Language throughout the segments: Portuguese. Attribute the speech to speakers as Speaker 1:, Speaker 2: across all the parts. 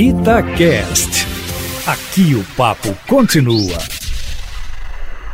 Speaker 1: Itacast. Aqui o papo continua.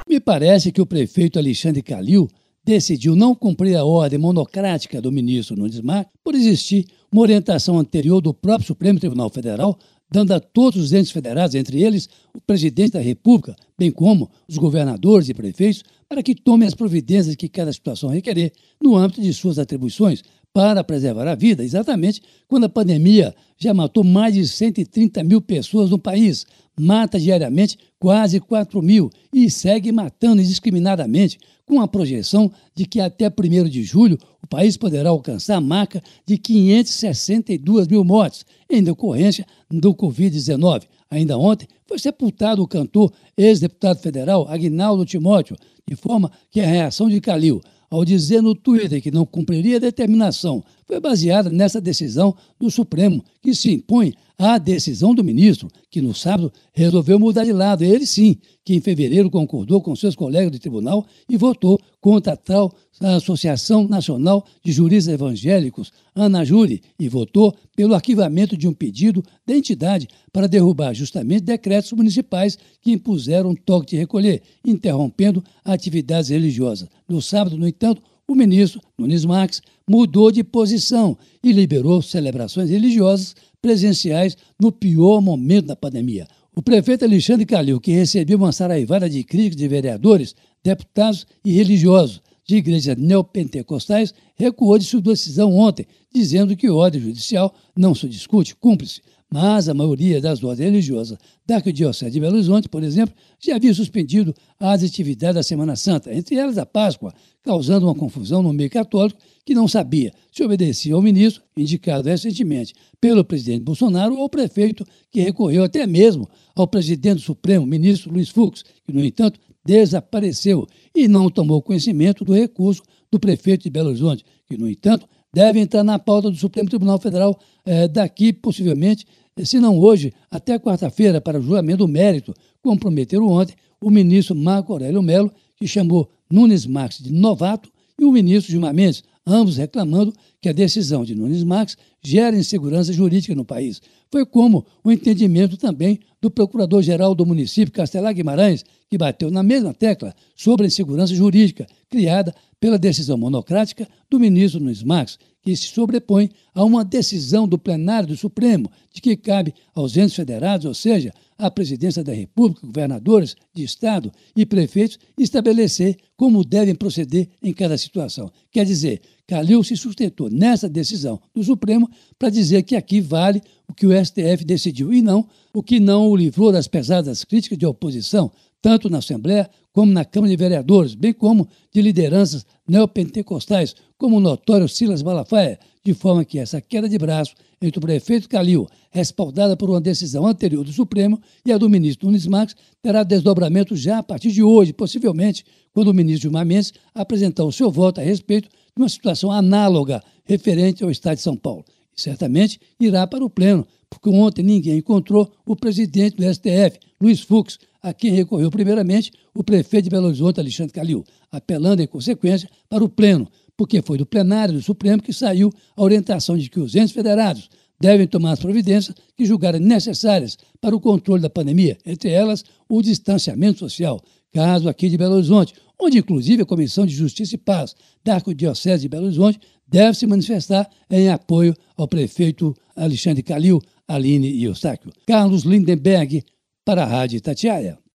Speaker 2: Me parece que o prefeito Alexandre Calil decidiu não cumprir a ordem monocrática do ministro Nunes Marques por existir uma orientação anterior do próprio Supremo Tribunal Federal dando a todos os entes federados, entre eles o presidente da República, bem como os governadores e prefeitos, para que tomem as providências que cada situação requerer no âmbito de suas atribuições para preservar a vida, exatamente quando a pandemia já matou mais de 130 mil pessoas no país, mata diariamente quase 4 mil e segue matando indiscriminadamente, com a projeção de que até 1 de julho o país poderá alcançar a marca de 562 mil mortes em decorrência do Covid-19. Ainda ontem foi sepultado o cantor ex-deputado federal Agnaldo Timóteo, de forma que a reação de Calil ao dizer no Twitter que não cumpriria a determinação, foi baseada nessa decisão do Supremo, que se impõe à decisão do ministro, que no sábado resolveu mudar de lado. Ele sim, que em fevereiro concordou com seus colegas do tribunal e votou contra a tal Associação Nacional de Juristas Evangélicos, ANAJURI, e votou pelo arquivamento de um pedido da entidade para derrubar justamente decretos municipais que impuseram toque de recolher, interrompendo atividades religiosas. No sábado, no entanto, o ministro Nunes Marques mudou de posição e liberou celebrações religiosas presenciais no pior momento da pandemia. O prefeito Alexandre Calil, que recebeu uma saraivada de críticas de vereadores, deputados e religiosos de igrejas neopentecostais, recuou de sua decisão ontem, dizendo que ordem judicial não se discute, cumpre-se mas a maioria das ordens religiosas da Arquidiocese de Belo Horizonte, por exemplo, já havia suspendido as atividades da Semana Santa, entre elas a Páscoa, causando uma confusão no meio católico que não sabia se obedecia ao ministro, indicado recentemente pelo presidente Bolsonaro, ou ao prefeito, que recorreu até mesmo ao presidente do Supremo, ministro Luiz Fux, que, no entanto, desapareceu e não tomou conhecimento do recurso do prefeito de Belo Horizonte, que, no entanto, deve entrar na pauta do Supremo Tribunal Federal eh, daqui, possivelmente, se não hoje, até quarta-feira, para o julgamento do mérito, comprometeram ontem o ministro Marco Aurélio Melo, que chamou Nunes Marques de novato, e o ministro Gilmar Mendes, ambos reclamando que a decisão de Nunes Marques gera insegurança jurídica no país. Foi como o entendimento também do procurador-geral do município, Castelar Guimarães, que bateu na mesma tecla sobre a insegurança jurídica criada pela decisão monocrática do ministro Nunes Marques, que se sobrepõe a uma decisão do plenário do Supremo de que cabe aos entes federados, ou seja, à presidência da República, governadores de Estado e prefeitos, estabelecer como devem proceder em cada situação. Quer dizer, Calil se sustentou nessa decisão do Supremo para dizer que aqui vale o que o STF decidiu e não o que não o livrou das pesadas críticas de oposição, tanto na Assembleia como na Câmara de Vereadores, bem como de lideranças neopentecostais, como o notório Silas Malafaia, de forma que essa queda de braço entre o prefeito Calil, respaldada por uma decisão anterior do Supremo, e a do ministro Nunes Marques, terá desdobramento já a partir de hoje, possivelmente, quando o ministro Gilmar Mendes apresentar o seu voto a respeito de uma situação análoga referente ao Estado de São Paulo. E certamente irá para o Pleno, porque ontem ninguém encontrou o presidente do STF, Luiz Fux, a quem recorreu primeiramente o prefeito de Belo Horizonte, Alexandre Calil, apelando em consequência para o Pleno, porque foi do plenário do Supremo que saiu a orientação de que os entes federados devem tomar as providências que julgarem necessárias para o controle da pandemia, entre elas o distanciamento social. Caso aqui de Belo Horizonte, onde inclusive a Comissão de Justiça e Paz da Arquidiocese de Belo Horizonte deve se manifestar em apoio ao prefeito Alexandre Calil, Aline e Eustáquio. Carlos Lindenberg, para a Rádio Tatiaia.